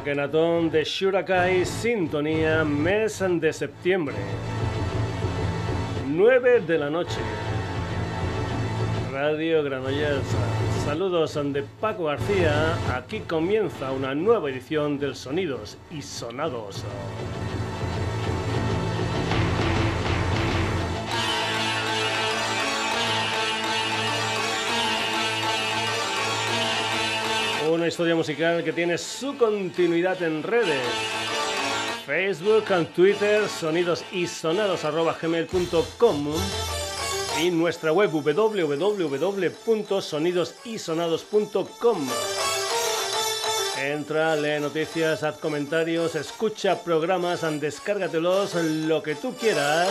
Akenatón de Shurakai, sintonía, mes de septiembre. 9 de la noche. Radio Granollers. Saludos de Paco García. Aquí comienza una nueva edición del Sonidos y Sonados. Una historia musical que tiene su continuidad en redes. Facebook, Twitter, sonidos y y nuestra web www.sonidosisonados.com. Entra, lee noticias, haz comentarios, escucha programas, descárgatelos, lo que tú quieras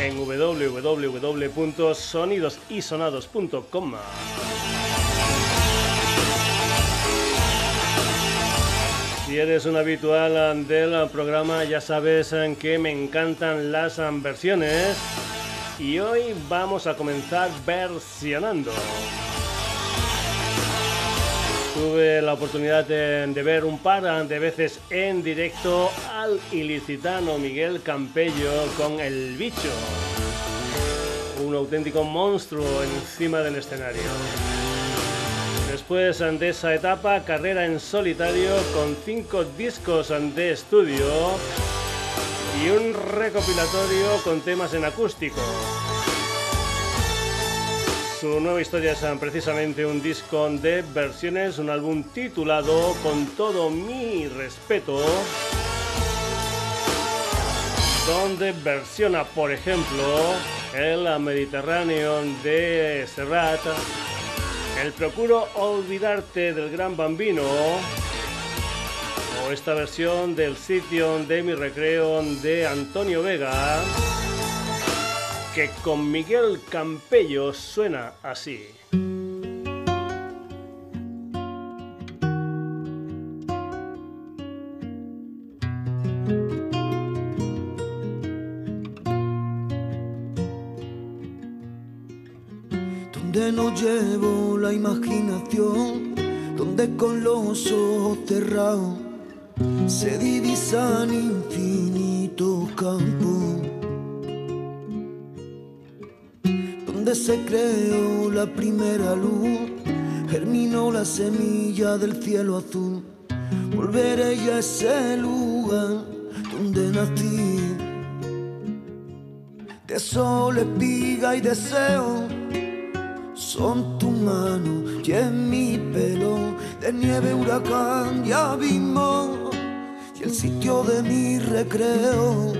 en www.sonidosisonados.com. Si eres un habitual del programa ya sabes que me encantan las versiones y hoy vamos a comenzar versionando. Tuve la oportunidad de, ver un par de veces en directo al ilicitano Miguel Campello con El Bicho. Un auténtico monstruo encima del escenario. Después de esa etapa, carrera en solitario con cinco discos de estudio y un recopilatorio con temas en acústico. Su nueva historia es precisamente un disco de versiones, un álbum titulado Con todo mi respeto, donde versiona, por ejemplo, el Mediterráneo de Serrat, el Procuro Olvidarte del Gran Bambino, o esta versión del sitio de mi recreo de Antonio Vega, que con Miguel Campello suena así. Donde no llevo la imaginación, donde con los ojos cerrados se divisan infinitos campos donde se creó la primera luz, germinó la semilla del cielo azul. Volveré a ese lugar donde nací. De sol, espiga y deseo son tu mano y en mi pelo de nieve, huracán y abismo y el sitio de mi recreo.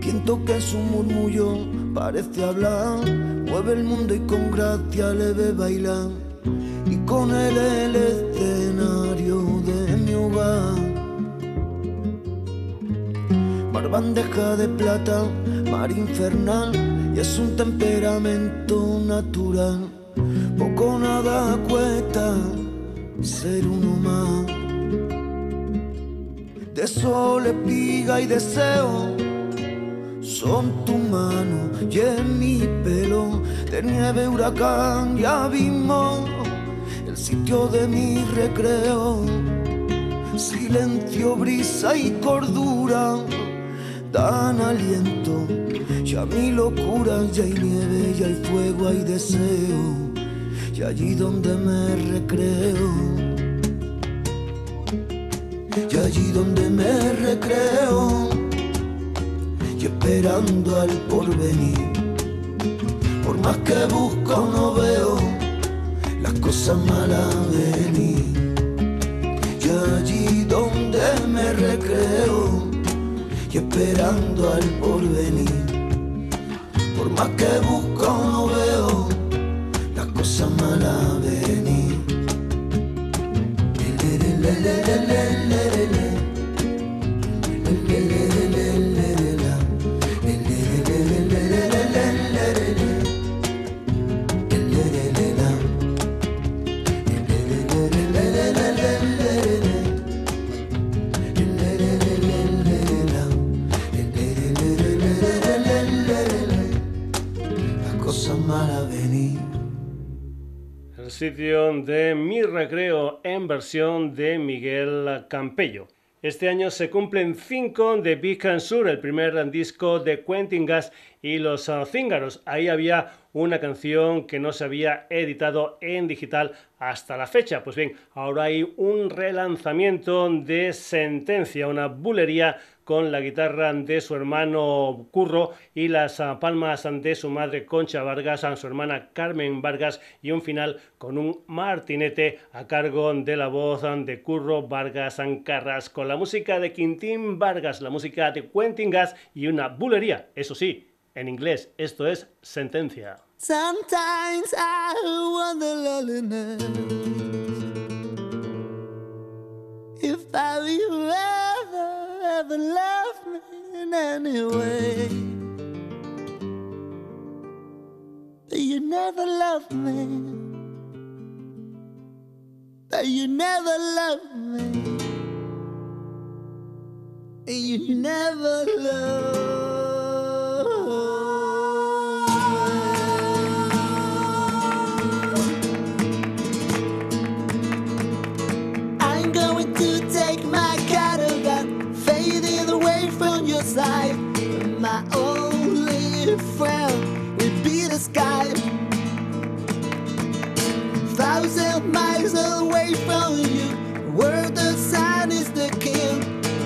Quien toque su murmullo parece hablar, mueve el mundo y con gracia le ve bailar, y con él el escenario de mi hogar. Mar bandeja de plata, mar infernal, y es un temperamento natural poco nada cuesta ser uno más. De sol, espiga y deseo son tu mano y en mi pelo, de nieve, huracán y abismo, el sitio de mi recreo. Silencio, brisa y cordura dan aliento. Ya mi locura, ya hay nieve, ya hay fuego, hay deseo y allí donde me recreo, y allí donde me recreo, y esperando al porvenir, por más que busco no veo las cosas malas venir, y allí donde me recreo, esperando al porvenir, por más que busco no veo cosa mala venir. La cosa mala sitio de mi recreo en versión de Miguel Campello. Este año se cumplen cinco de Big Sur, el primer disco de Quentin Gas y los Cíngaros. Ahí había una canción que no se había editado en digital hasta la fecha. Pues bien, ahora hay un relanzamiento de Sentencia, una bulería con la guitarra de su hermano Curro y las ah, palmas de su madre Concha Vargas, a su hermana Carmen Vargas y un final con un martinete a cargo de la voz de Curro Vargas Carras con la música de Quintín Vargas, la música de Quentin Gas y una bulería, eso sí, en inglés, esto es sentencia. Sometimes I loneliness ever love me in any way. But you never loved me. But you never loved me. And You never loved Thousand miles away from you, where the sun is the king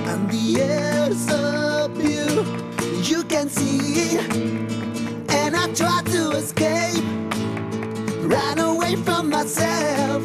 and the air so pure. You can see, and I try to escape, run away from myself.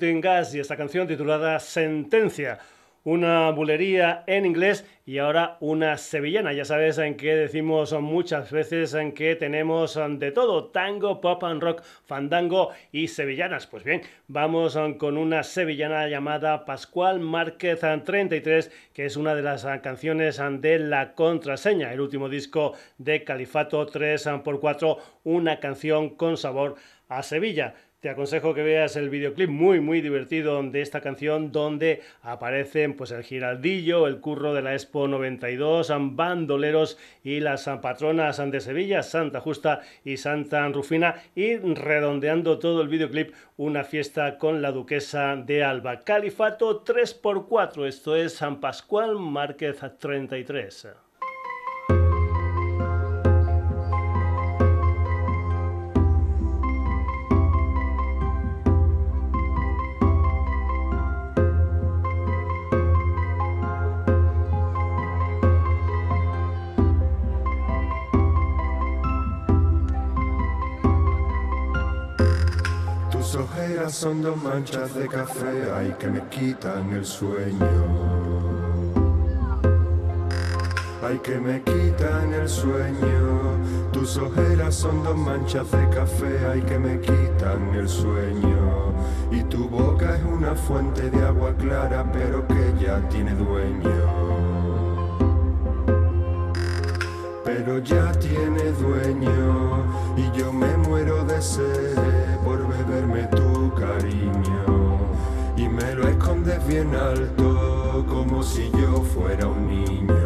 Gas y esta canción titulada Sentencia. una bulería en inglés y ahora una sevillana. Ya sabes en que decimos muchas veces en que tenemos de todo, tango, pop and rock, fandango y sevillanas. Pues bien, vamos con una sevillana llamada Pascual Márquez 33, que es una de las canciones de La Contraseña, el último disco de Califato 3x4, una canción con sabor a Sevilla. Te aconsejo que veas el videoclip muy muy divertido de esta canción donde aparecen pues el giraldillo, el curro de la Expo 92, bandoleros y las patronas de Sevilla, Santa Justa y Santa Rufina y redondeando todo el videoclip una fiesta con la duquesa de Alba. Califato 3x4, esto es San Pascual Márquez 33. Son dos manchas de café, ay que me quitan el sueño. Ay que me quitan el sueño. Tus ojeras son dos manchas de café, ay que me quitan el sueño. Y tu boca es una fuente de agua clara, pero que ya tiene dueño. Pero ya tiene dueño y yo me muero de sed por beberme tu cariño y me lo escondes bien alto como si yo fuera un niño.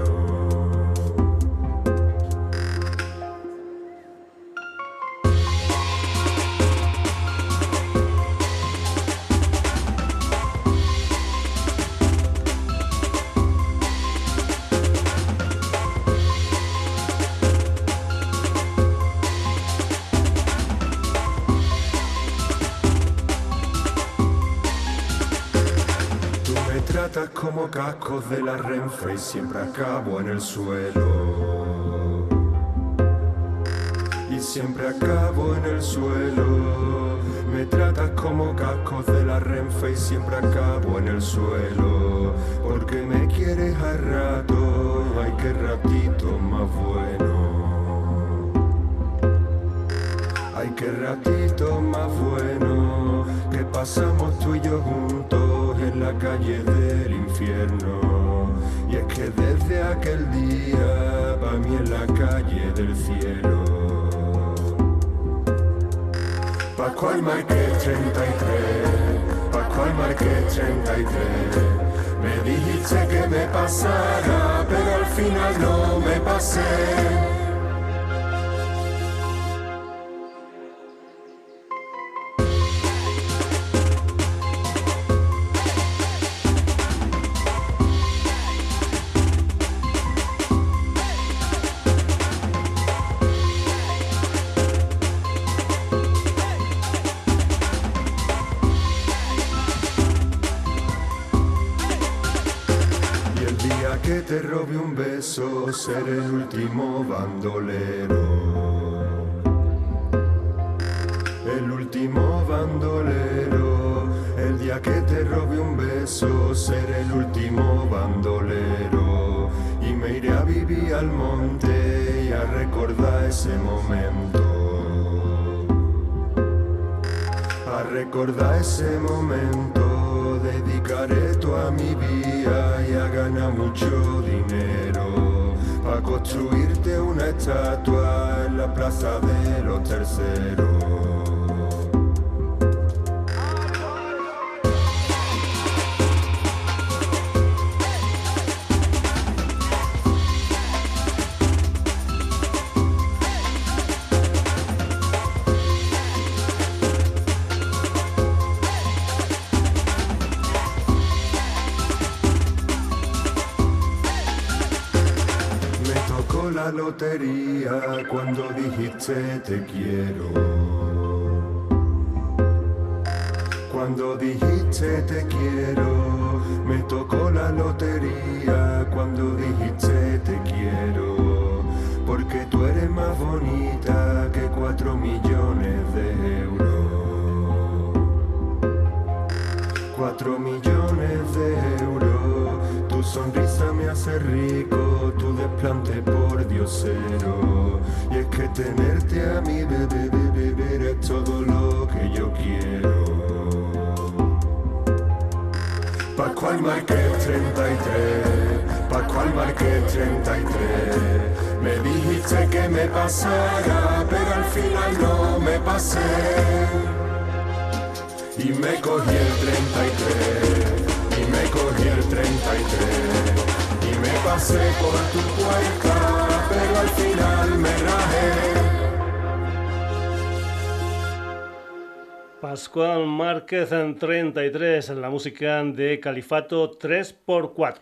Y siempre acabo en el suelo. Y siempre acabo en el suelo. Me tratas como cascos de la Renfe y siempre acabo en el suelo. Porque me quieres a rato, ay que ratito más bueno. Ay que ratito más bueno que pasamos tú y yo juntos en la calle del infierno. Y es que desde aquel día, para mí en la calle del cielo. Pascual Marqués 33, Pascual Marqués 33. Me dijiste que me pasara, pero al final no me pasé. Ser el último bandolero. El último bandolero, el día que te robe un beso, ser el último bandolero. Y me iré a vivir al monte y a recordar ese momento. A recordar ese momento, dedicaré toda mi vida y a ganar mucho a construirte una estatua en la plaza de los terceros. Cuando dijiste te quiero. Cuando dijiste te quiero, me tocó la lotería cuando dijiste te quiero. Porque tú eres más bonita que cuatro millones de euros. Cuatro millones de euros sonrisa me hace rico, tu desplante por diosero. Y es que tenerte a mí, bebé, bebé, es todo lo que yo quiero. Pascual Marqués 33, Pascual Marqués 33. Me dijiste que me pasara, pero al final no me pasé. Y me cogí el 33 me cogí el 33 y me pasé por tu puerta, pero al final me rajé. Pascual Márquez en 33, en la música de Califato 3x4.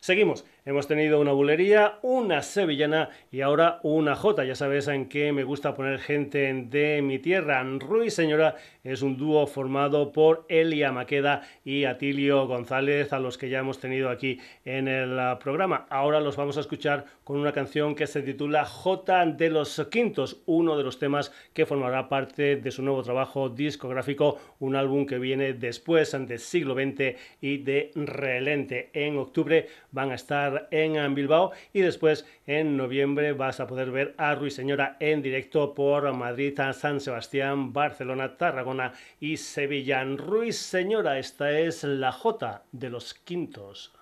Seguimos. Hemos tenido una bulería, una sevillana y ahora una jota. Ya sabes en qué me gusta poner gente de mi tierra. Ruiz Señora es un dúo formado por Elia Maqueda y Atilio González, a los que ya hemos tenido aquí en el ah, programa. Ahora los vamos a escuchar con una canción que se titula J de los Quintos, uno de los temas que formará parte de su nuevo trabajo discográfico, un álbum que viene después del siglo XX y de Relente. En octubre van a estar en Bilbao y después en noviembre vas a poder ver a Ruiseñora en directo por Madrid, San Sebastián, Barcelona, Tarragona y Sevilla. Ruiz Señora, esta es la J de los quintos.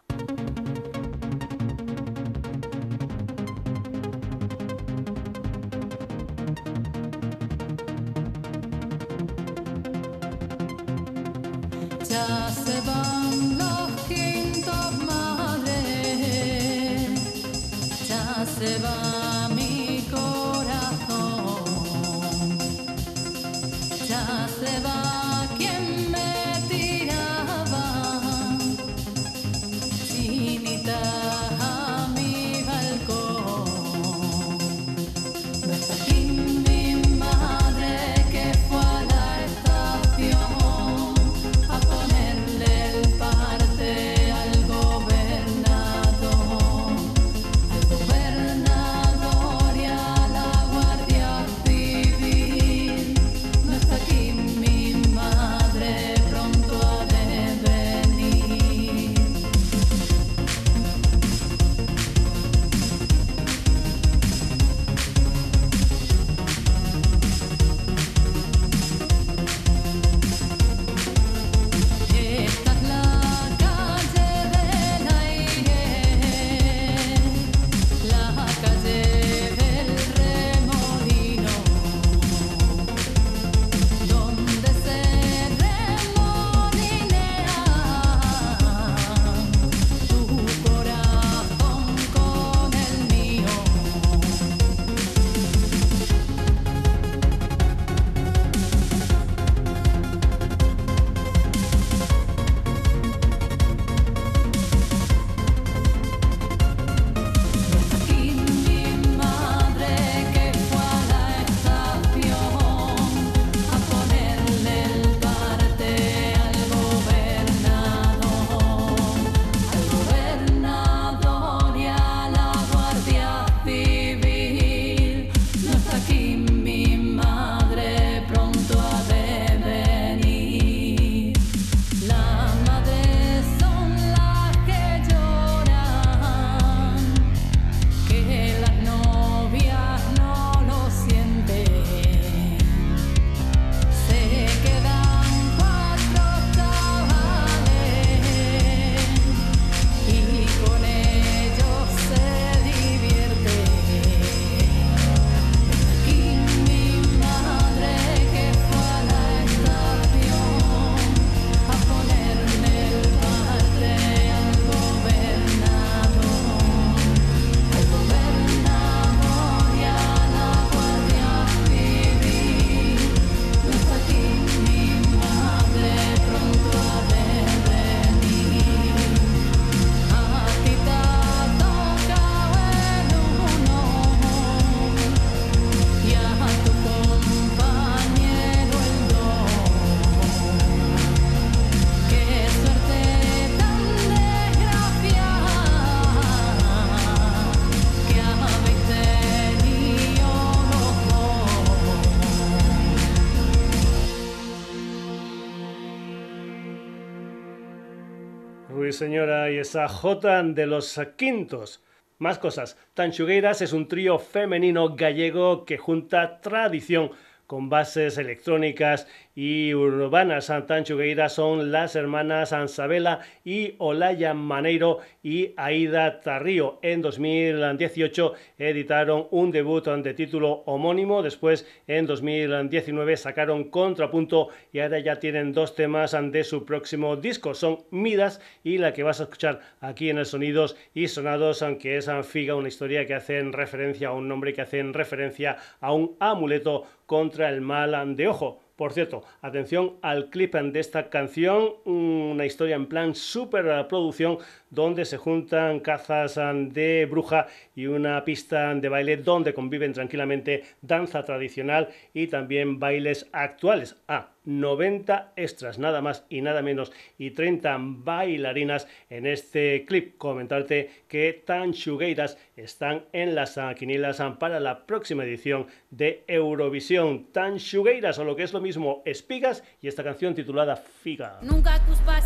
Señora, y esa J de los Quintos. Más cosas. Tanchugueiras es un trío femenino gallego que junta tradición con bases electrónicas y urbanas. Tanchugueira son las hermanas Ansabela y Olaya Maneiro y Aida Tarrío. En 2018 editaron un debut de título homónimo, después en 2019 sacaron Contrapunto y ahora ya tienen dos temas de su próximo disco, son Midas y la que vas a escuchar aquí en el Sonidos y Sonados, aunque es Anfiga, una historia que hacen referencia a un nombre que hacen referencia a un amuleto contra el mal de ojo. Por cierto, atención al clip de esta canción, una historia en plan super producción donde se juntan cazas de bruja y una pista de baile donde conviven tranquilamente danza tradicional y también bailes actuales. Ah, 90 extras, nada más y nada menos, y 30 bailarinas en este clip. Comentarte que Tanchugueiras están en las quinielas para la próxima edición de Eurovisión. Tanchugueiras, o lo que es lo mismo, espigas, y esta canción titulada Figa. Nunca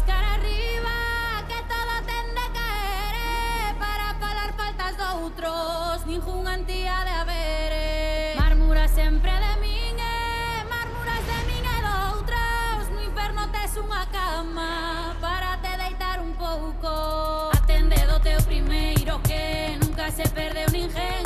cara arriba, outros ningún antía de haberes. Mármura sempre de min eh, e Mármuras de min e doutros No inferno tes unha cama Para te deitar un pouco. Atende do teu primeiro que Nunca se perdeu ninguén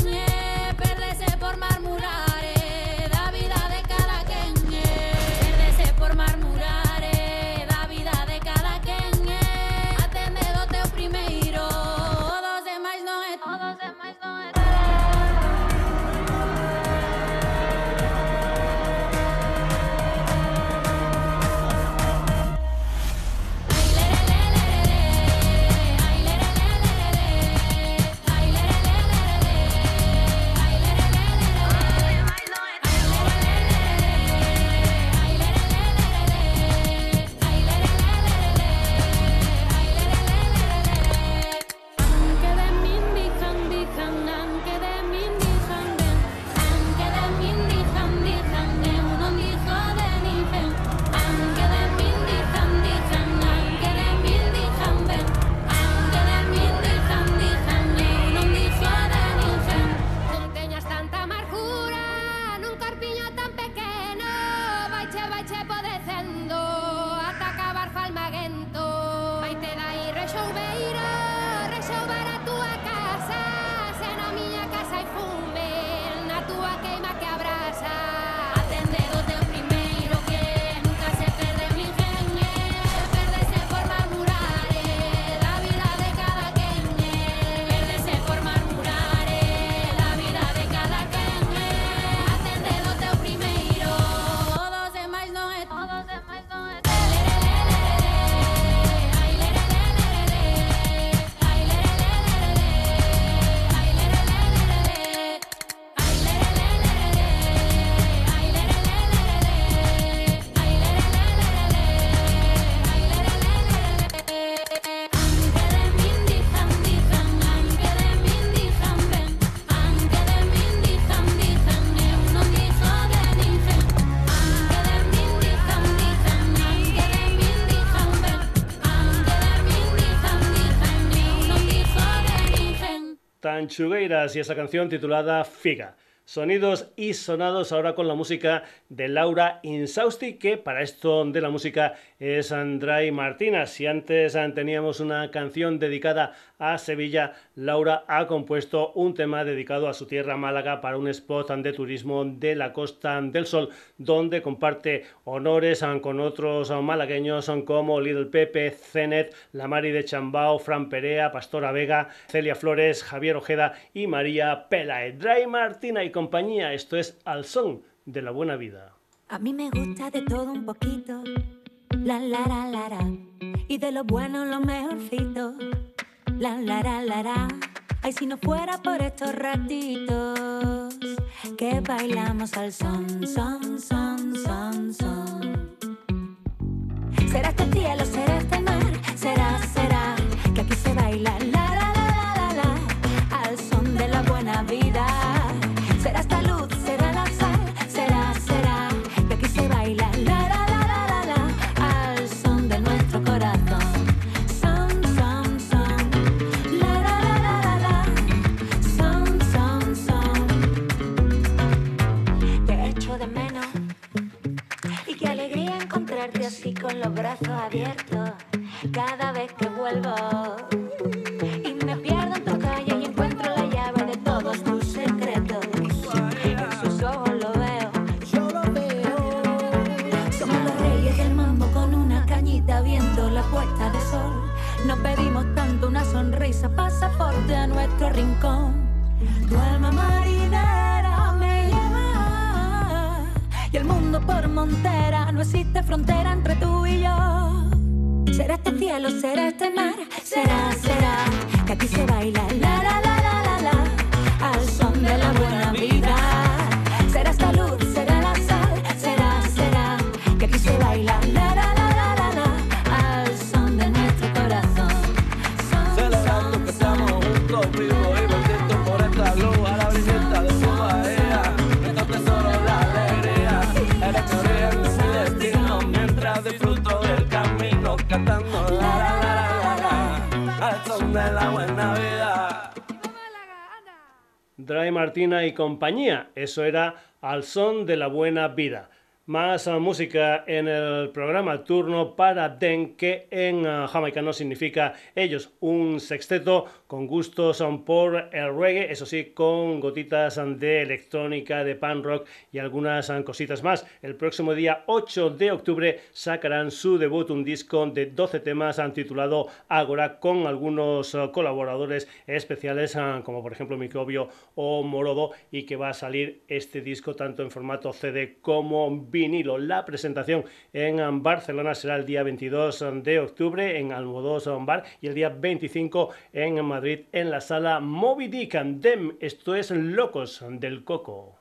Y esa canción titulada Figa. Sonidos y sonados ahora con la música de Laura Insausti, que para esto de la música es Andrei Martínez. Si antes teníamos una canción dedicada a Sevilla, Laura ha compuesto un tema dedicado a su tierra Málaga para un spot de turismo de la Costa del Sol, donde comparte honores con otros malagueños como Little Pepe, Zenet, La Mari de Chambao, Fran Perea, Pastora Vega, Celia Flores, Javier Ojeda y María Pelae. Dry Martina y compañía, esto es Al Son de la Buena Vida. A mí me gusta de todo un poquito, la la la la, la. y de lo bueno lo mejorcito la la la la la. Ay, si no fuera por estos ratitos que bailamos al son, son, son, son, son. Será este cielo, será este mar, será, será que aquí se baila la cambio así con los brazos abiertos cada vez que vuelvo. Y me pierdo en tu calle y encuentro la llave de todos tus secretos. En sus ojos lo veo, yo lo veo. Somos los reyes del mambo con una cañita viendo la puesta de sol. No pedimos tanto una sonrisa, pasaporte a nuestro rincón. Por montera. No existe frontera entre tú y yo. Será este cielo, será este mar, será, será que aquí se baila la Dry Martina y compañía. Eso era al son de la buena vida. Más ah, música en el programa turno para Den, que en ah, jamaicano significa ellos, un sexteto con gustos ah, por el reggae, eso sí, con gotitas de electrónica, de pan rock y algunas cositas más. El próximo día 8 de octubre sacarán su debut, un disco de 12 temas titulado Agora, con algunos colaboradores especiales, como por ejemplo Microbio o Morodo, y que va a salir este disco tanto en formato CD como vinilo. La presentación en Barcelona será el día 22 de octubre en Almodós Bar y el día 25 en Madrid en la sala Moby Dick and Dem. Esto es Locos del Coco.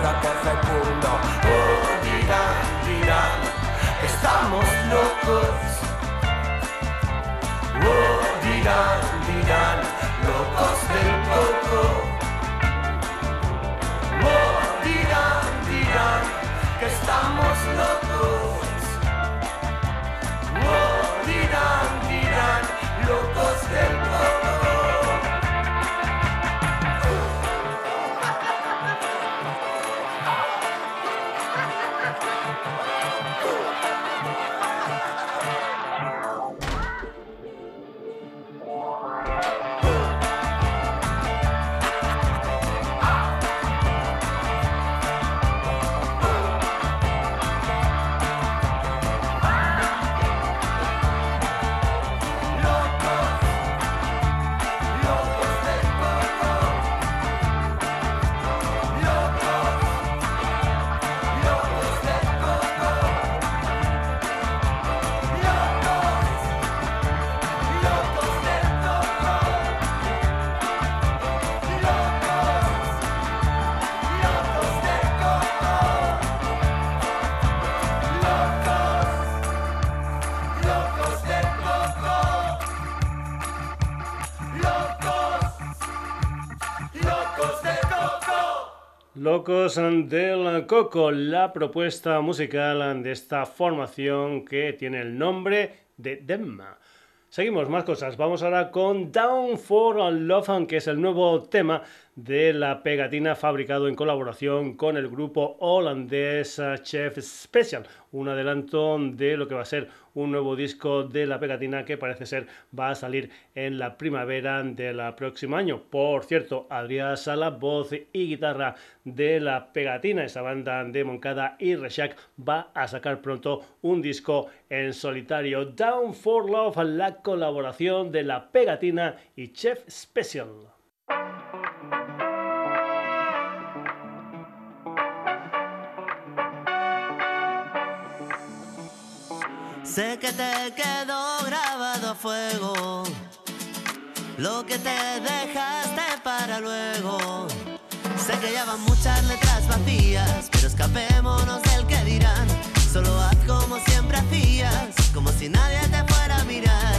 Tierra que fecundo. Oh, dirán, dirán, estamos locos. Oh, dirán, dirán, locos del coco. Oh, dirán, dirán, que estamos locos. Locos del Coco, la propuesta musical de esta formación que tiene el nombre de Demma. Seguimos, más cosas. Vamos ahora con Down for Love, que es el nuevo tema de la pegatina fabricado en colaboración con el grupo holandés Chef Special. Un adelanto de lo que va a ser un nuevo disco de la pegatina que parece ser va a salir en la primavera del próximo año. Por cierto, Adrián Sala, voz y guitarra de la pegatina, esa banda de Moncada y Reshak, va a sacar pronto un disco en solitario. Down for Love, la colaboración de la pegatina y Chef Special. Sé que te quedó grabado a fuego lo que te dejaste para luego. Sé que ya van muchas letras vacías, pero escapémonos del que dirán. Solo haz como siempre hacías, como si nadie te fuera a mirar.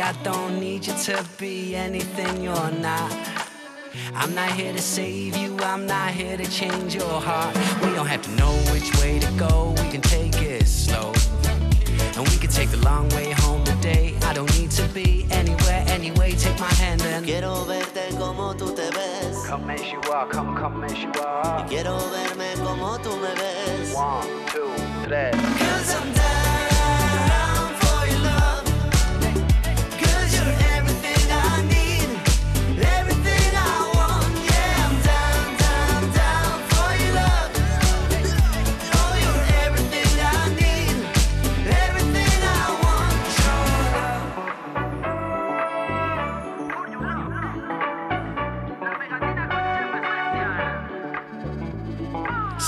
I don't need you to be anything you're not. I'm not here to save you, I'm not here to change your heart. We don't have to know which way to go, we can take it slow. And we can take the long way home today. I don't need to be anywhere anyway. Take my hand and quiero verte como tú te ves. Come as you are, come, come as you are. Y quiero verme como tú me ves. One, two, three. Cause I'm down.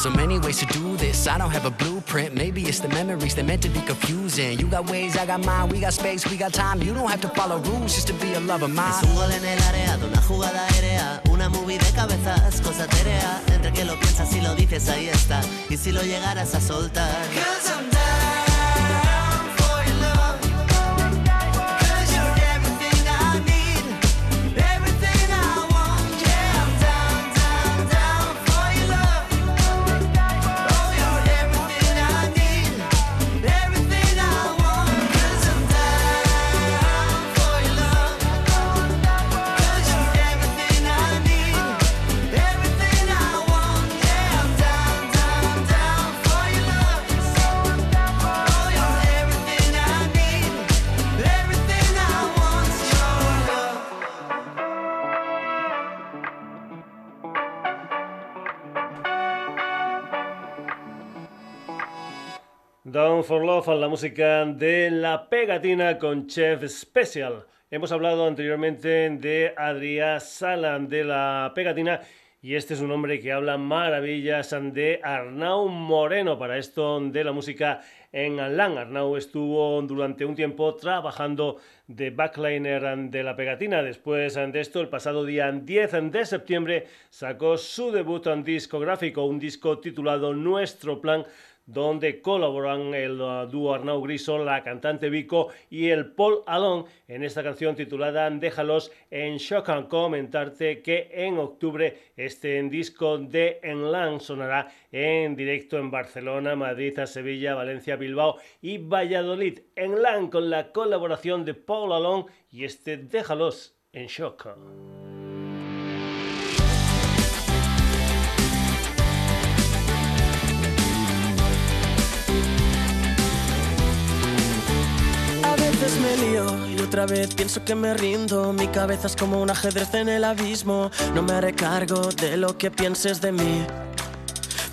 So many ways to do this. I don't have a blueprint. Maybe it's the memories that meant to be confusing. You got ways, I got mine. We got space, we got time. You don't have to follow rules just to be a lover mine. Es un gol en el área de una jugada aérea. Una movie de cabezas, cosa terea. Entre que lo piensas y lo dices, ahí está. Y si lo llegaras a soltar. La música de La Pegatina con Chef Special. Hemos hablado anteriormente de Adrián Salan de La Pegatina y este es un hombre que habla maravillas de Arnau Moreno para esto de la música en LAN. Arnau estuvo durante un tiempo trabajando de backliner de la pegatina. Después de esto, el pasado día 10 de septiembre, sacó su debut en discográfico, un disco titulado Nuestro Plan donde colaboran el uh, dúo Arnau Griso, la cantante Vico y el Paul Alon en esta canción titulada Déjalos en Shock. Comentarte que en octubre este disco de Enlan sonará en directo en Barcelona, Madrid, Sevilla, Valencia, Bilbao y Valladolid. Enlan con la colaboración de Paul Alon y este Déjalos en Shock. Veces me lío y otra vez pienso que me rindo. Mi cabeza es como un ajedrez en el abismo. No me haré cargo de lo que pienses de mí.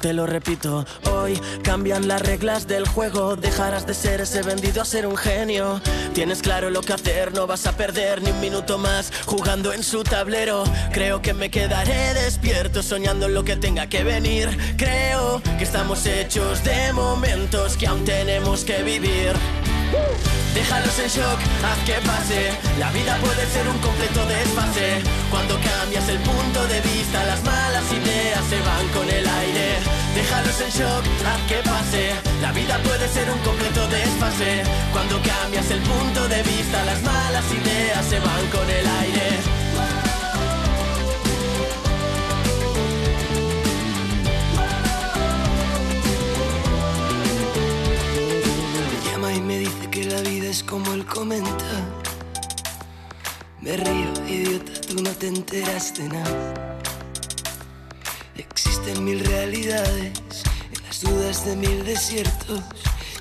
te lo repito. Hoy cambian las reglas del juego, dejarás de ser ese vendido a ser un genio. Tienes claro lo que hacer, no vas a perder ni un minuto más jugando en su tablero. Creo que me quedaré despierto soñando en lo que tenga que venir. Creo que estamos hechos de momentos que aún tenemos que vivir. Déjalos en shock, haz que pase. La vida puede ser un completo desfase. Cuando cambias el punto de vista, las malas ideas se van con el aire. Déjalos en shock, haz que pase. La vida puede ser un completo desfase. Cuando cambias el punto de vista, las malas ideas se van con el aire. Como él comenta. Me río, idiota, tú no te enteras de nada. Existen mil realidades en las dudas de mil desiertos.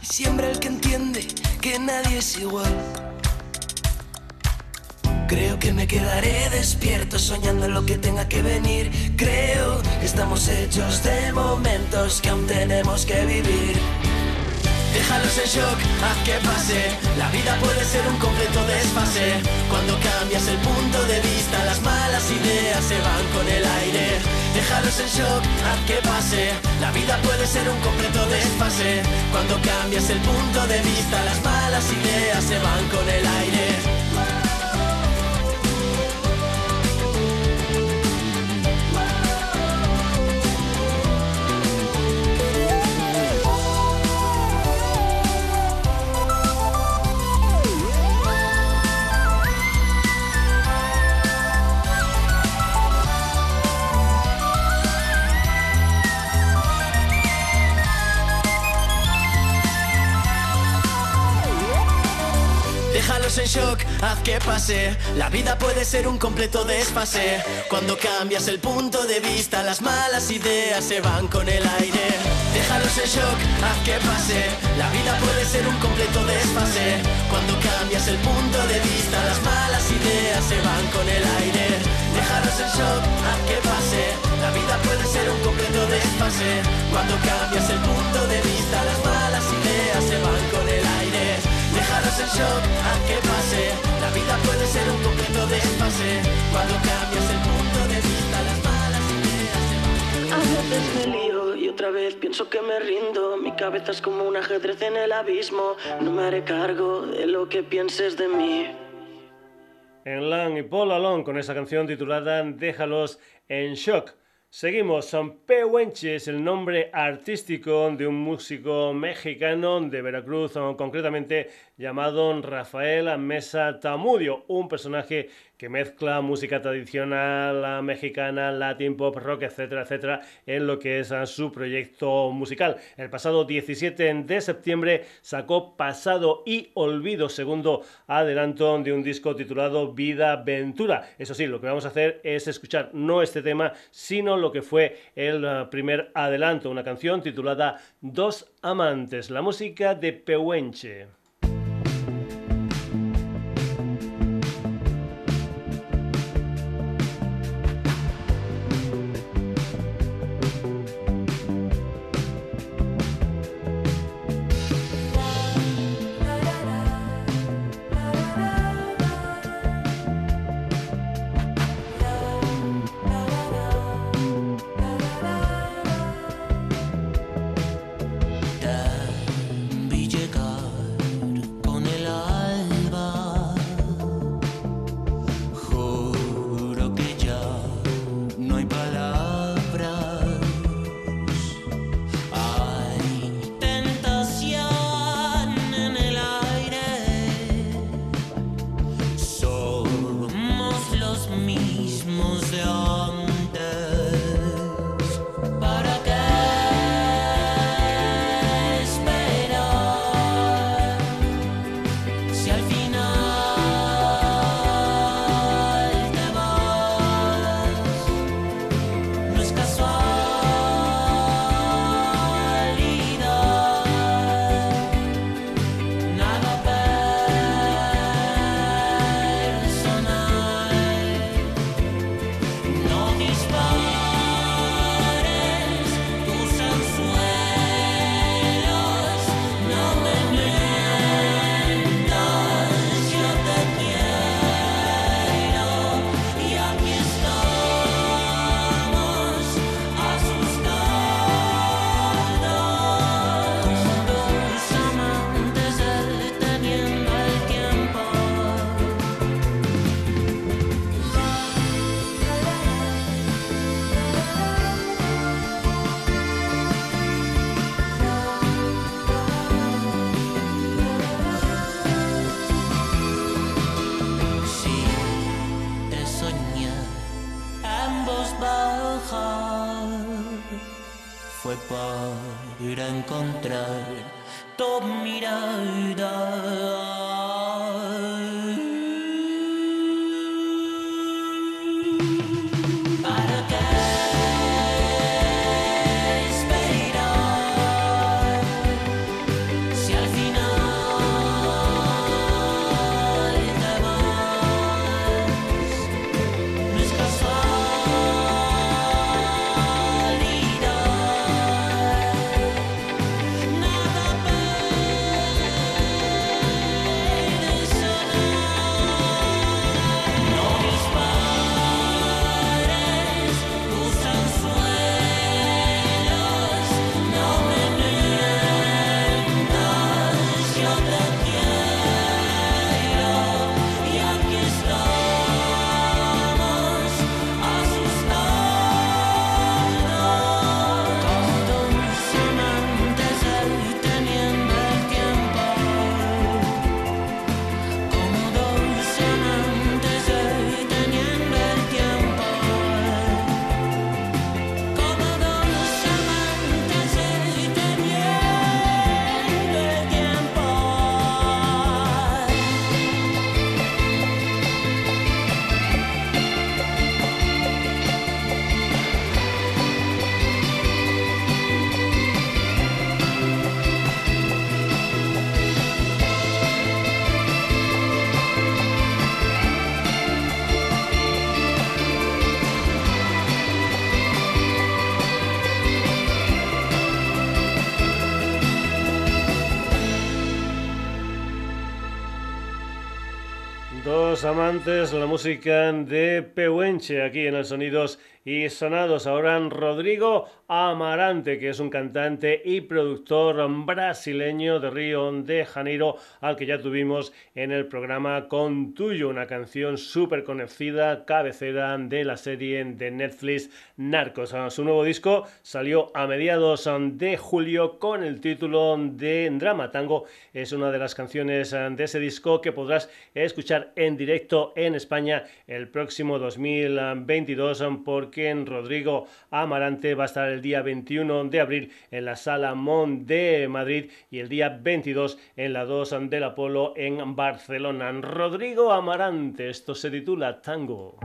Y siembra el que entiende que nadie es igual. Creo que me quedaré despierto soñando lo que tenga que venir. Creo que estamos hechos de momentos que aún tenemos que vivir. Déjalos en shock, haz que pase. La vida puede ser un completo desfase. Cuando cambias el punto de vista, las malas ideas se van con el aire. Déjalos en shock, haz que pase. La vida puede ser un completo desfase. Cuando cambias el punto de vista, las malas ideas se van con el aire. Que pase. La vida puede ser un completo desfase. Cuando cambias el punto de vista, las malas ideas se van con el aire. Déjalos en shock, haz que pase. La vida puede ser un completo desfase. Cuando cambias el punto de vista, las malas ideas se van con el aire. Déjalos en shock, haz que pase. La vida puede ser un completo desfase. Cuando cambias el punto de vista, las malas ideas se van con el aire. En shock, aunque pase. La vida puede ser un completo desfase. Cuando cambias el punto de vista, las malas ideas se A veces me lío y otra vez pienso que me rindo. Mi cabeza es como un ajedrez en el abismo. No me haré cargo de lo que pienses de mí. En Lan y Paul Alon con esa canción titulada Déjalos en shock. Seguimos, San Pehuenche es el nombre artístico de un músico mexicano de Veracruz, concretamente llamado Rafael Mesa Tamudio, un personaje que mezcla música tradicional mexicana, latin pop, rock, etcétera, etcétera, en lo que es ah, su proyecto musical. El pasado 17 de septiembre sacó Pasado y Olvido, segundo adelanto de un disco titulado Vida Ventura. Eso sí, lo que vamos a hacer es escuchar no este tema, sino lo que fue el ah, primer adelanto, una canción titulada Dos Amantes, la música de Pehuenche. Amantes la música de Pehuenche aquí en el Sonidos y Sonados. Ahora Rodrigo Amarante, que es un cantante y productor brasileño de Río de Janeiro, al que ya tuvimos en el programa Con Tuyo, una canción súper conocida, cabecera de la serie de Netflix Narcos. Su nuevo disco salió a mediados de julio con el título de Drama Tango. Es una de las canciones de ese disco que podrás escuchar en directo en España el próximo 2022 porque Rodrigo Amarante va a estar el día 21 de abril en la Sala Mon de Madrid y el día 22 en la 2 del Apolo en Barcelona. Rodrigo Amarante, esto se titula Tango.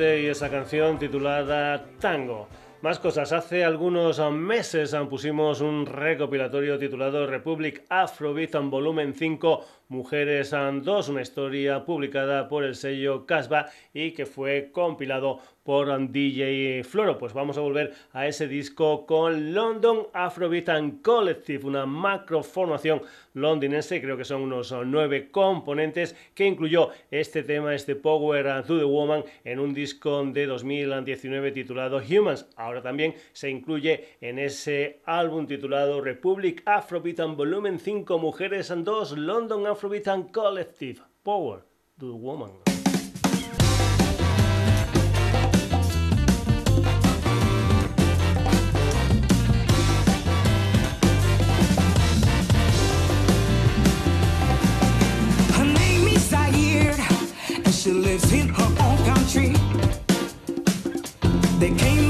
Y esa canción titulada Tango. Más cosas, hace algunos meses pusimos un recopilatorio titulado Republic Afrobeat en volumen 5 Mujeres and 2, una historia publicada por el sello Casbah y que fue compilado por DJ Floro. Pues vamos a volver a ese disco con London Afrobeat and Collective, una macroformación londinense, creo que son unos nueve componentes que incluyó este tema, este Power to the Woman, en un disco de 2019 titulado Humans. Ahora también se incluye en ese álbum titulado Republic Afrobeat and Volumen 5 Mujeres and 2 London Afrobeat Afrobeat and Collective Power to the Woman. She lives in her own country. They came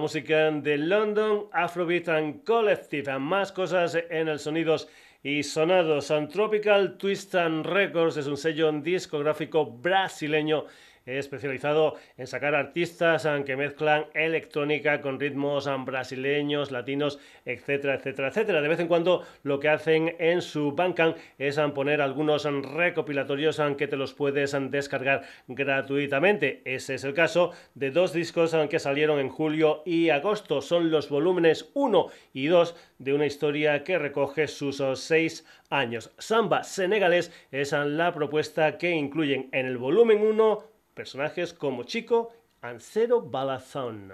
música de London Afrobeat and Collective. Más cosas en el Sonidos y Sonados. Tropical Twist and Records es un sello discográfico brasileño especializado en sacar artistas que mezclan electrónica con ritmos brasileños, latinos, etcétera, etcétera, etcétera. De vez en cuando lo que hacen en su Bandcamp es poner algunos recopilatorios que te los puedes descargar gratuitamente. Ese es el caso de dos discos que salieron en julio y agosto. Son los volúmenes 1 y 2 de una historia que recoge sus seis años. Samba Senegalés es la propuesta que incluyen en el volumen 1 personajes como Chico Ancero Balazón.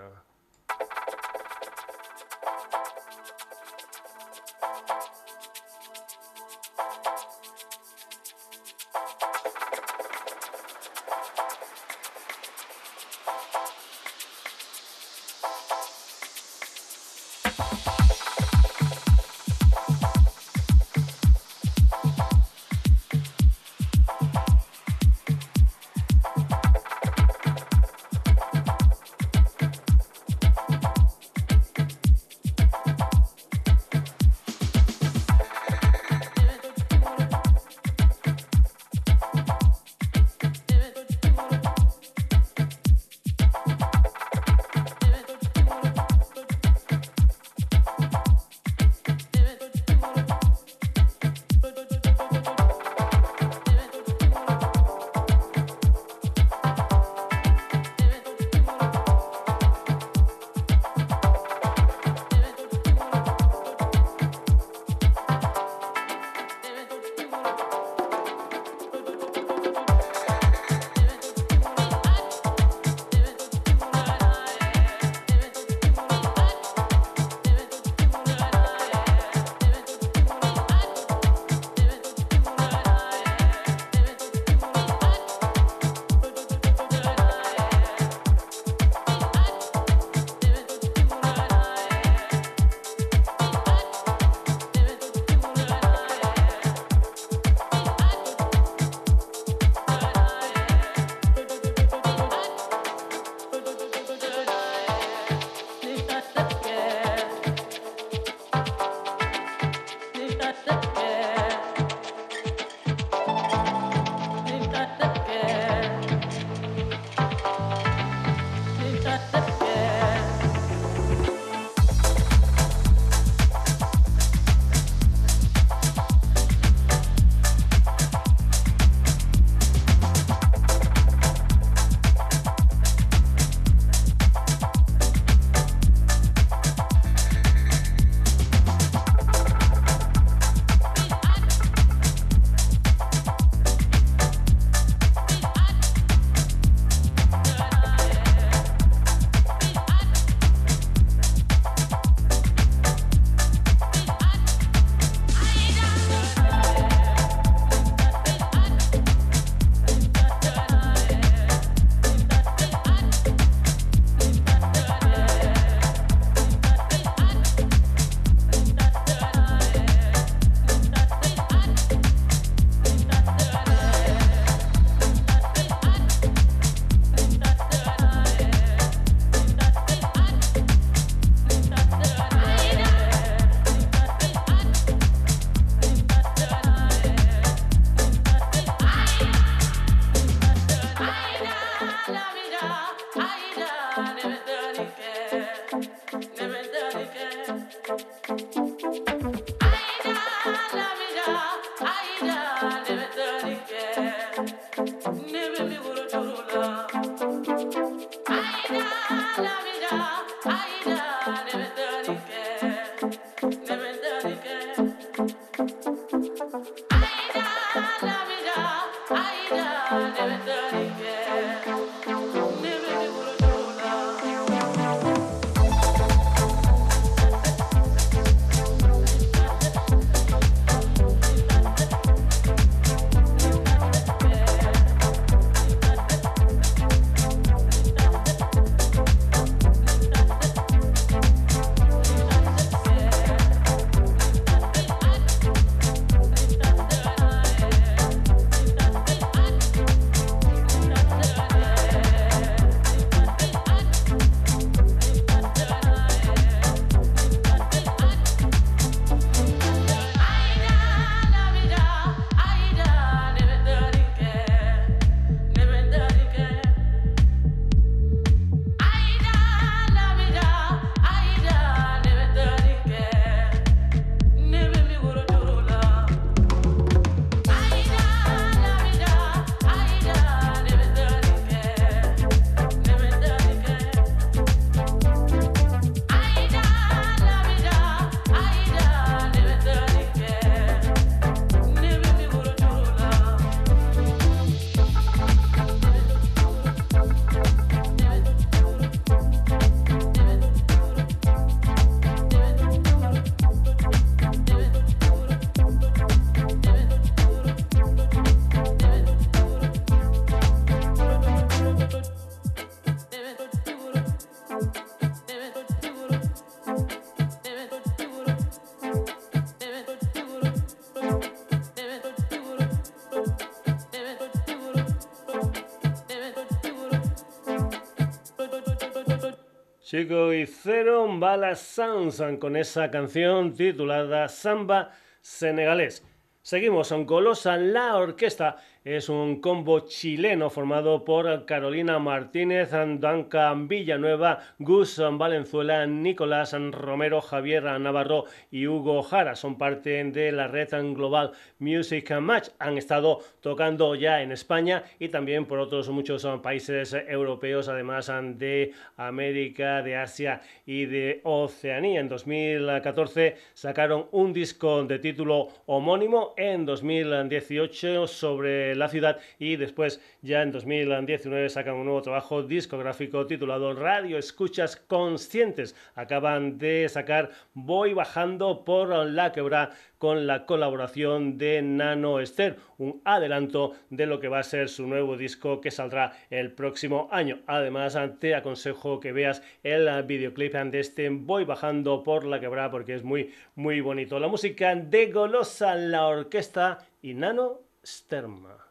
Chico y Cero Bala Sounds con esa canción titulada Samba Senegalés. Seguimos con Golosa La Orquesta es un combo chileno formado por Carolina Martínez, Duncan Villanueva, Gus Valenzuela, Nicolás Romero, Javier Navarro y Hugo Jara. Son parte de la red Global Music Match. Han estado tocando ya en España y también por otros muchos países europeos, además de América, de Asia y de Oceanía. En 2014 sacaron un disco de título homónimo. En 2018 sobre la ciudad y después ya en 2019 sacan un nuevo trabajo discográfico titulado Radio Escuchas Conscientes. Acaban de sacar Voy bajando por la quebra con la colaboración de Nano Esther, un adelanto de lo que va a ser su nuevo disco que saldrá el próximo año. Además, te aconsejo que veas el videoclip de este Voy bajando por la quebra porque es muy muy bonito. La música de Golosa, la orquesta y Nano Sterma.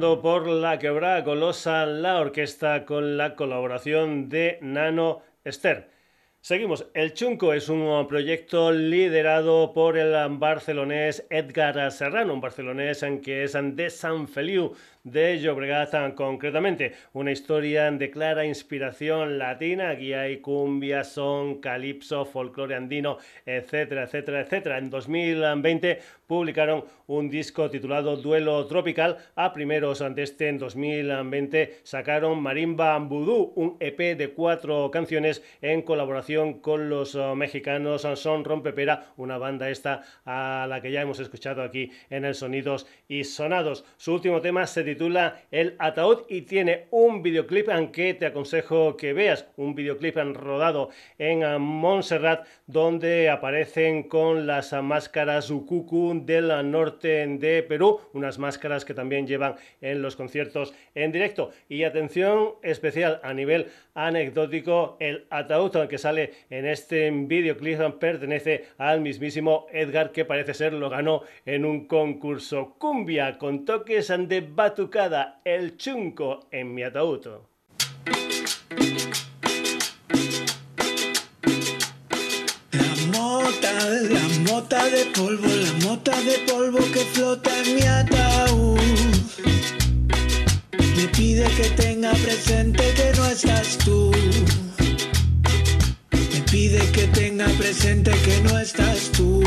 Por la quebrada colosa la orquesta con la colaboración de Nano Esther. Seguimos. El Chunco es un proyecto liderado por el barcelonés Edgar Serrano, un barcelonés que es de San Feliu de Llobregat concretamente. Una historia de clara inspiración latina. Aquí hay cumbia, son, calipso, folclore andino, etcétera, etcétera, etcétera. En 2020 publicaron un disco titulado Duelo Tropical. A primeros de este en 2020 sacaron Marimba Voodoo, un EP de cuatro canciones en colaboración con los uh, mexicanos Son Rompepera, una banda esta a la que ya hemos escuchado aquí en el Sonidos y Sonados. Su último tema se titula El Ataúd y tiene un videoclip que te aconsejo que veas, un videoclip rodado en Montserrat donde aparecen con las máscaras Ukuku del norte de Perú, unas máscaras que también llevan en los conciertos en directo. Y atención especial a nivel anecdótico, el ataúd que sale en este videoclip pertenece al mismísimo Edgar que parece ser lo ganó en un concurso cumbia con toques de el chunco en mi ataúd. la mota de polvo, la mota de polvo que flota en mi ataúd. Me pide que tenga presente que no estás tú. Me pide que tenga presente que no estás tú.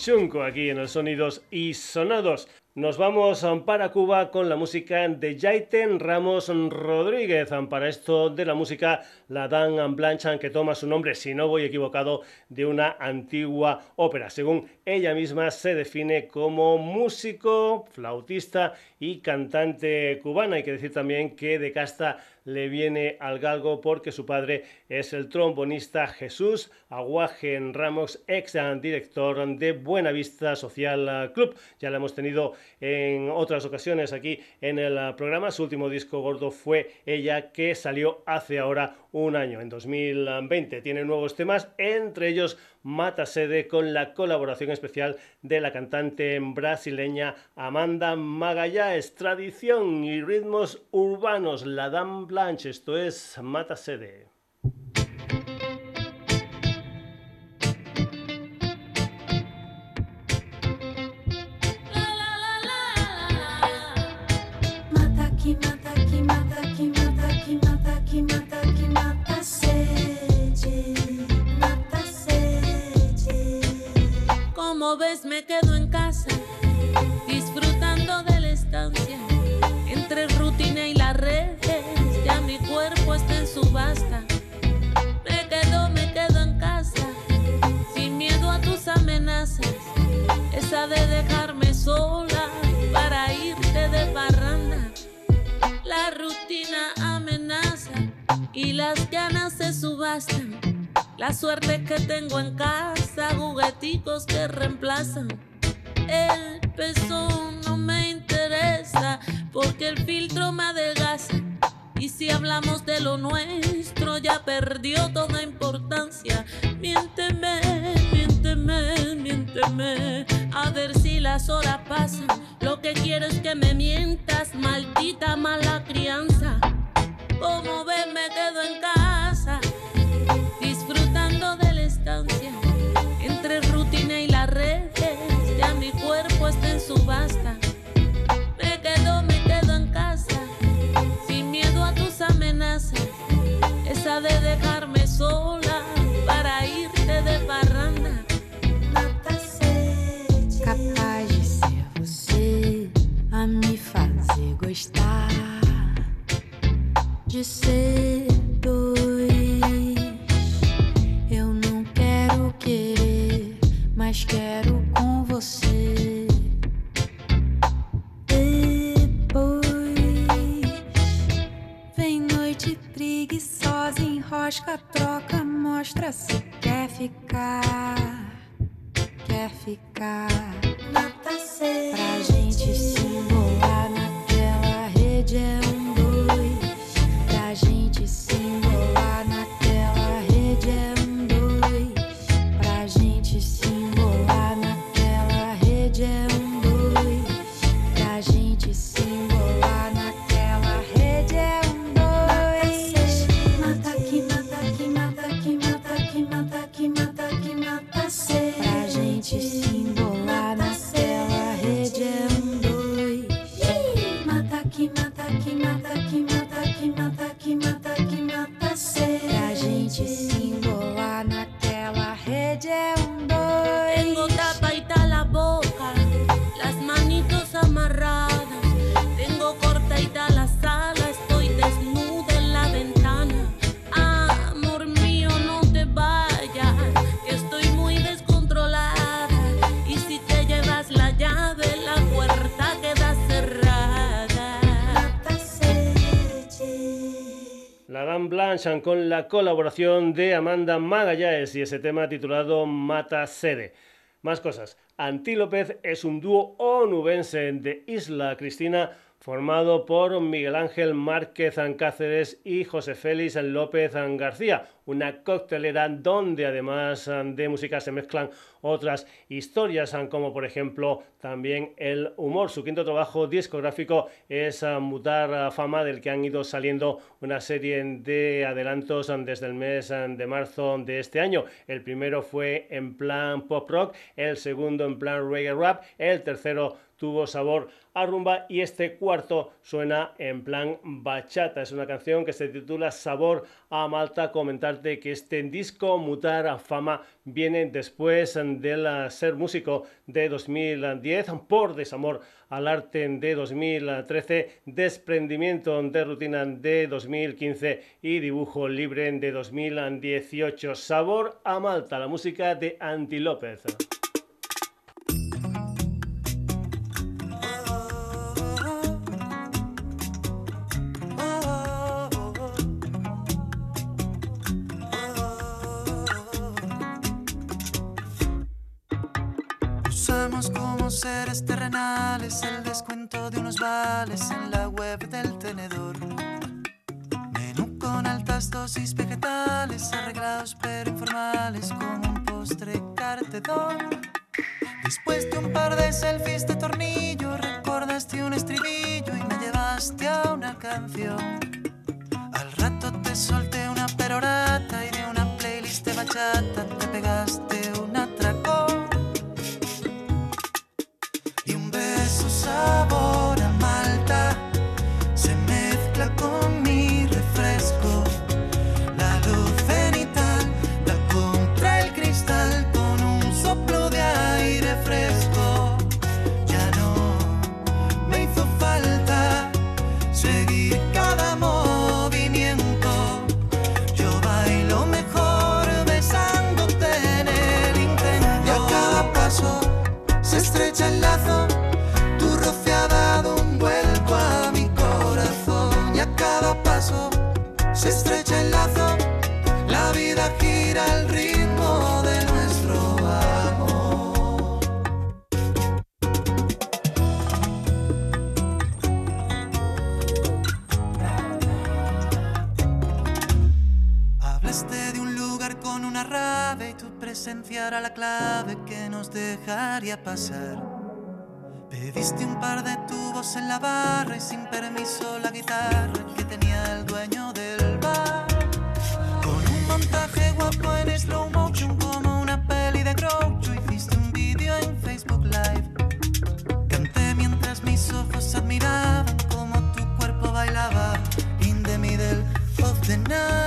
Del chunco aquí en los sonidos y sonados. Nos vamos um, para Cuba con la música de Jaiten Ramos Rodríguez. Um, para esto de la música, la Dan Blanche, que toma su nombre, si no voy equivocado, de una antigua ópera. Según ella misma, se define como músico, flautista y cantante cubana. Hay que decir también que de casta le viene al galgo porque su padre es el trombonista Jesús Aguajen Ramos, ex director de Buenavista Social Club. Ya la hemos tenido en otras ocasiones aquí en el programa. Su último disco gordo fue ella que salió hace ahora un año, en 2020. Tiene nuevos temas, entre ellos Mata Sede con la colaboración especial de la cantante brasileña Amanda Magallanes. Tradición y ritmos urbanos, la Dame Blanche, esto es Mata Sede. Ves me quedo en casa, disfrutando de la estancia, entre rutina y las redes, ya mi cuerpo está en subasta. Me quedo, me quedo en casa, sin miedo a tus amenazas, esa de dejarme sola para irte de parranda. La rutina amenaza y las ganas se subastan. La suerte que tengo en casa, jugueticos que reemplazan. El peso no me interesa porque el filtro me adelgaza. Y si hablamos de lo nuestro, ya perdió toda importancia. Miénteme, miénteme, miénteme. A ver si las horas pasan. Lo que quiero es que me mientas, maldita mala crianza. Como ves, me quedo en casa en subasta. Me quedo, me quedo en casa, sin miedo a tus amenazas, esa de dejarme sola para irte de parranda. Capaz de ser você a me fazer gostar de ser enrosca, troca, mostra se quer ficar. Quer ficar. Nota pra gente se embolar naquela rede é um dois. Pra gente se embolar con la colaboración de Amanda Magallanes y ese tema titulado Mata Sede. Más cosas. Antílopez es un dúo onubense de Isla Cristina formado por Miguel Ángel Márquez Cáceres y José Félix López García, una coctelera donde además de música se mezclan otras historias, como por ejemplo también el humor. Su quinto trabajo discográfico es Mutar Fama, del que han ido saliendo una serie de adelantos desde el mes de marzo de este año. El primero fue en plan pop rock, el segundo en plan reggae rap, el tercero tuvo sabor a rumba y este cuarto suena en plan bachata. Es una canción que se titula Sabor a Malta. Comentar comentarte que este disco Mutar a Fama viene después del Ser Músico de 2010 por desamor al arte de 2013, desprendimiento de rutina de 2015 y dibujo libre de 2018. Sabor a Malta, la música de Anti López. El descuento de unos vales en la web del tenedor. Menú con altas dosis vegetales, arreglados pero informales, como un postre cartedor. Después de un par de selfies de tornillo, recordaste un estribillo y me llevaste a una canción. Al rato te solté una perorata y de una playlist de bachata te pegaste era la clave que nos dejaría pasar. Pediste un par de tubos en la barra y sin permiso la guitarra que tenía el dueño del bar. Con un montaje guapo en slow motion como una peli de Groucho hiciste un vídeo en Facebook Live. Canté mientras mis ojos admiraban como tu cuerpo bailaba in the middle of the night.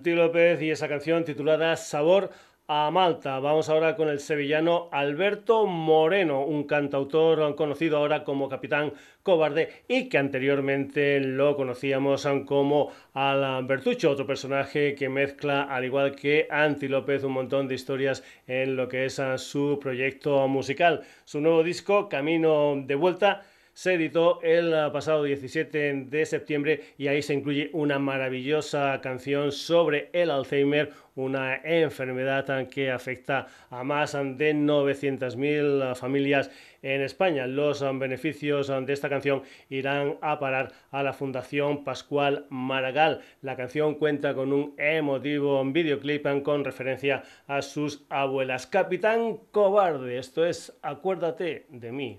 Anti López y esa canción titulada Sabor a Malta. Vamos ahora con el sevillano Alberto Moreno, un cantautor conocido ahora como Capitán Cobarde y que anteriormente lo conocíamos como Alan Bertuccio, otro personaje que mezcla, al igual que Anti López, un montón de historias en lo que es su proyecto musical. Su nuevo disco, Camino de Vuelta, se editó el pasado 17 de septiembre y ahí se incluye una maravillosa canción sobre el Alzheimer, una enfermedad que afecta a más de 900.000 familias en España. Los beneficios de esta canción irán a parar a la Fundación Pascual Maragall. La canción cuenta con un emotivo videoclip con referencia a sus abuelas. Capitán Cobarde, esto es Acuérdate de mí.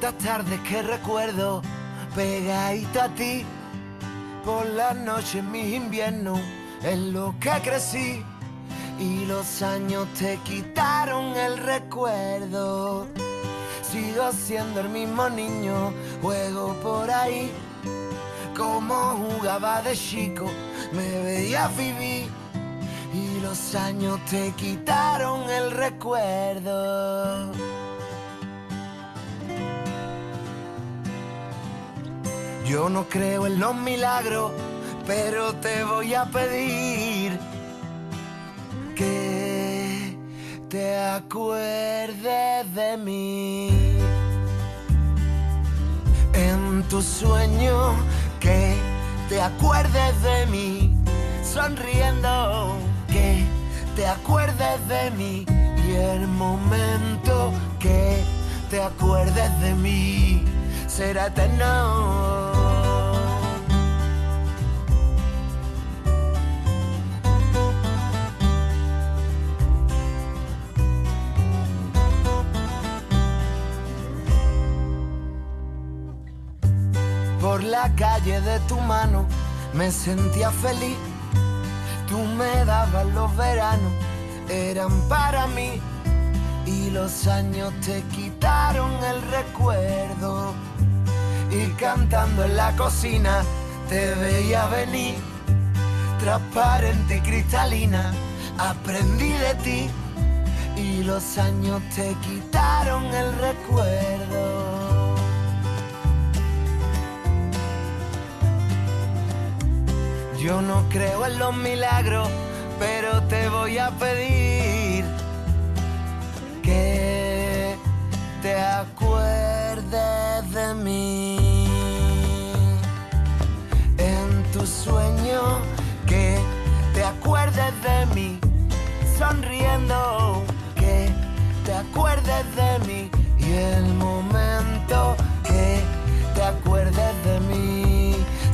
Tantas tardes que recuerdo pegadito a ti. Por las noches mis inviernos en lo que crecí. Y los años te quitaron el recuerdo. Sigo siendo el mismo niño, juego por ahí. Como jugaba de chico, me veía vivir. Y los años te quitaron el recuerdo. Yo no creo en los milagros, pero te voy a pedir que te acuerdes de mí. En tu sueño, que te acuerdes de mí. Sonriendo, que te acuerdes de mí. Y el momento que te acuerdes de mí será eterno. Por la calle de tu mano me sentía feliz. Tú me dabas los veranos, eran para mí. Y los años te quitaron el recuerdo. Y cantando en la cocina te veía venir. Transparente y cristalina, aprendí de ti. Y los años te quitaron el recuerdo. Yo no creo en los milagros, pero te voy a pedir que te acuerdes de mí. En tu sueño, que te acuerdes de mí. Sonriendo, que te acuerdes de mí. Y el momento que te acuerdes de mí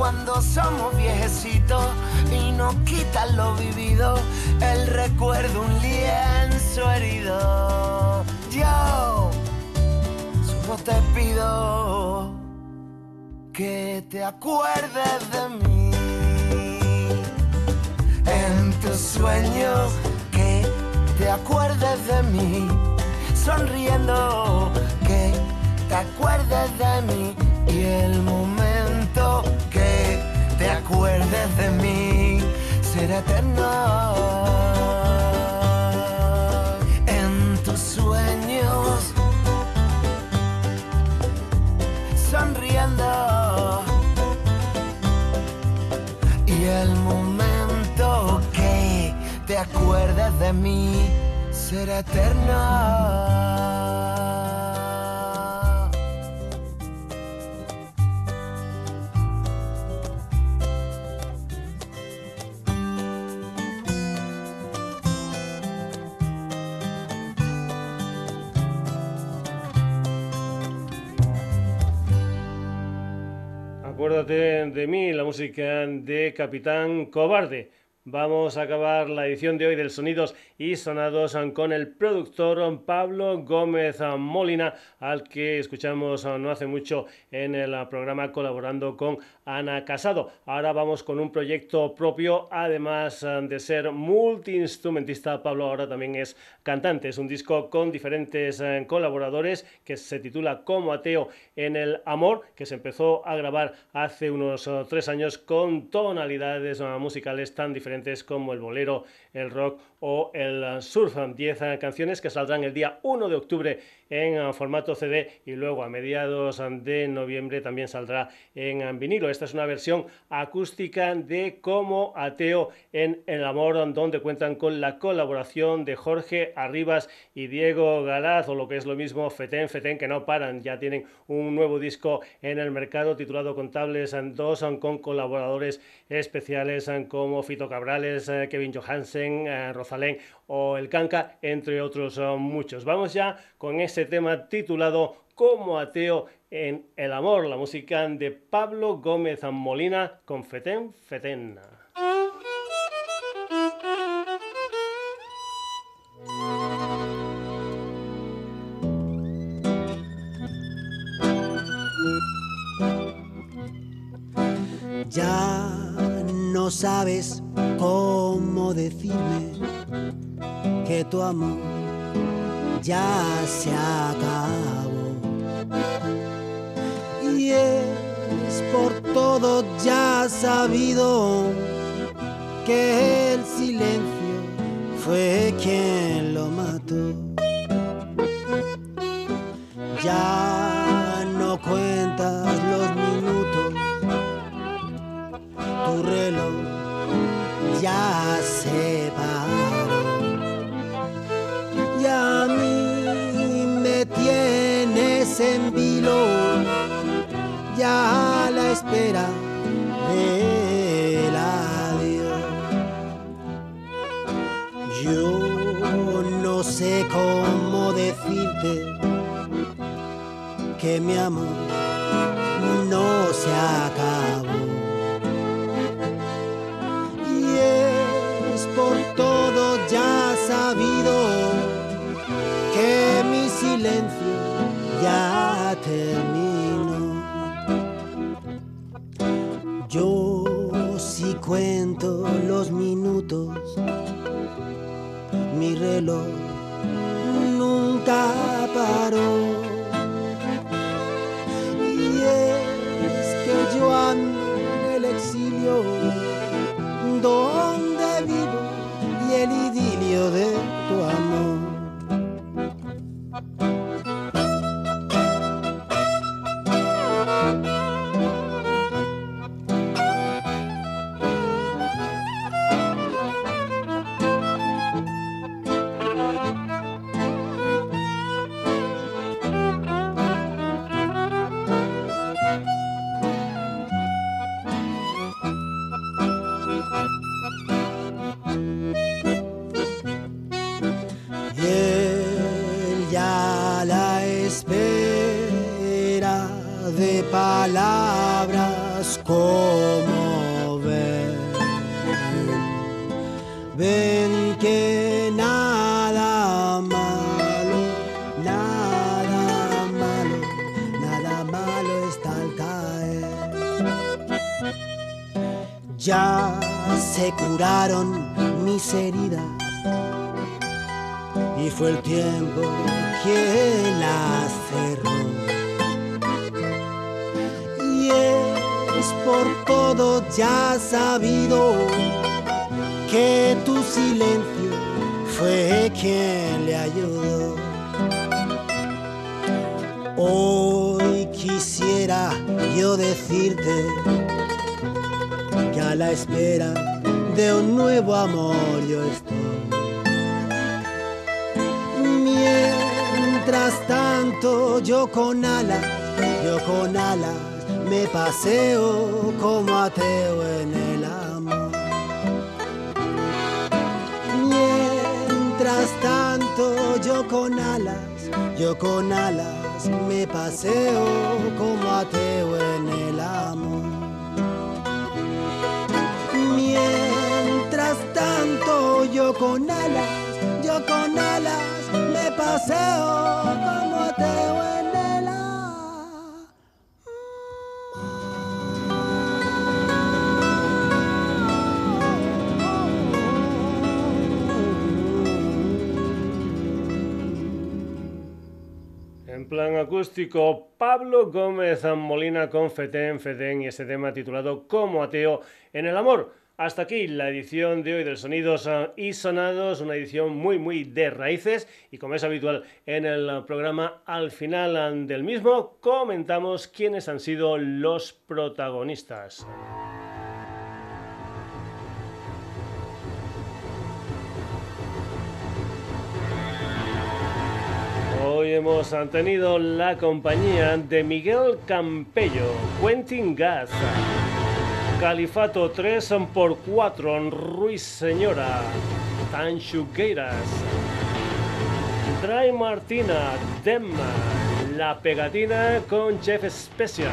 cuando somos viejecitos y nos quitan lo vivido, el recuerdo un lienzo herido. Yo solo te pido que te acuerdes de mí. En tus sueños, que te acuerdes de mí. Sonriendo, que te acuerdes de mí. Y el momento acuerdes de mí será eterno. En tus sueños, sonriendo. Y el momento que te acuerdes de mí será eterno. De mí, la música de Capitán Cobarde. Vamos a acabar la edición de hoy del Sonidos y Sonados con el productor Pablo Gómez Molina, al que escuchamos no hace mucho en el programa colaborando con Ana Casado. Ahora vamos con un proyecto propio, además de ser multiinstrumentista, Pablo ahora también es cantante. Es un disco con diferentes eh, colaboradores que se titula Como ateo en el amor, que se empezó a grabar hace unos eh, tres años con tonalidades eh, musicales tan diferentes como el bolero, el rock o el surf. 10 canciones que saldrán el día 1 de octubre en ah, formato CD y luego a mediados de noviembre también saldrá en vinilo. Esta es una versión acústica de Como Ateo en el Amor, donde cuentan con la colaboración de Jorge Arribas y Diego Galaz, o lo que es lo mismo, Feten, Feten, que no paran, ya tienen un nuevo disco en el mercado titulado Contables 2 ah, con colaboradores especiales como Fito Cabrales, Kevin Johansen, Rosalén o El Canca, entre otros muchos. Vamos ya con ese tema titulado Como ateo en el amor, la música de Pablo Gómez Molina con Feten Feten. Ya no sabes decirme que tu amor ya se acabó. Y es por todo ya sabido que el silencio fue quien lo mató. Espera del adiós. Yo no sé cómo decirte que mi amor no se acabó. Paseo como ateo en el amor. Mientras tanto yo con alas, yo con alas me paseo como ateo en el amor. Mientras yo con alas, yo con alas me paseo como te plan acústico, Pablo Gómez Molina con Feten Feten y ese tema titulado Como ateo en el amor. Hasta aquí la edición de hoy del Sonidos y Sonados, una edición muy muy de raíces y como es habitual en el programa al final del mismo comentamos quiénes han sido los protagonistas. Hoy hemos tenido la compañía de Miguel Campello, Quentin Gaza, Califato 3x4, Ruiz Señora, Tanchugueiras, Dry Martina, Demma, La Pegatina con Chef Special.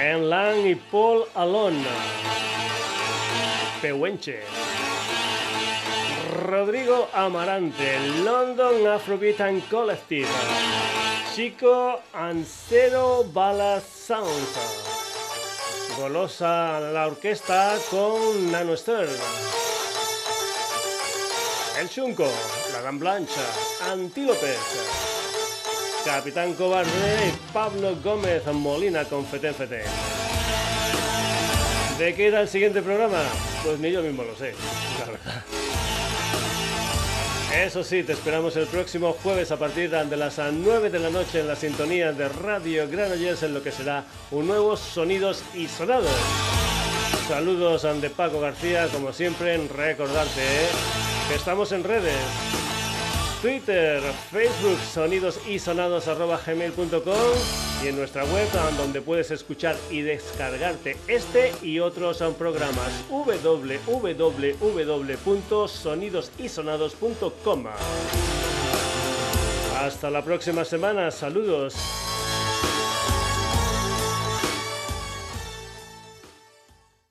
Enlan y Paul Alon. Pehuenche. Rodrigo Amarante, London Afrobeat and Collective, Chico Ancero Bala Sound, Golosa la orquesta con Nano Stern, El Chunco, La Gran Blancha, Antílopes, Capitán Cobarde y Pablo Gómez Molina con Feten. ¿De qué era el siguiente programa? Pues ni yo mismo lo sé, la verdad. Eso sí, te esperamos el próximo jueves a partir de las 9 de la noche en la sintonía de Radio Granollers en lo que será un nuevo Sonidos y Sonados. Saludos de Paco García, como siempre, en recordarte ¿eh? que estamos en redes. Twitter, Facebook, sonidos y sonados gmail.com y en nuestra web donde puedes escuchar y descargarte este y otros programas www.sonidosysonados.com. Hasta la próxima semana, saludos.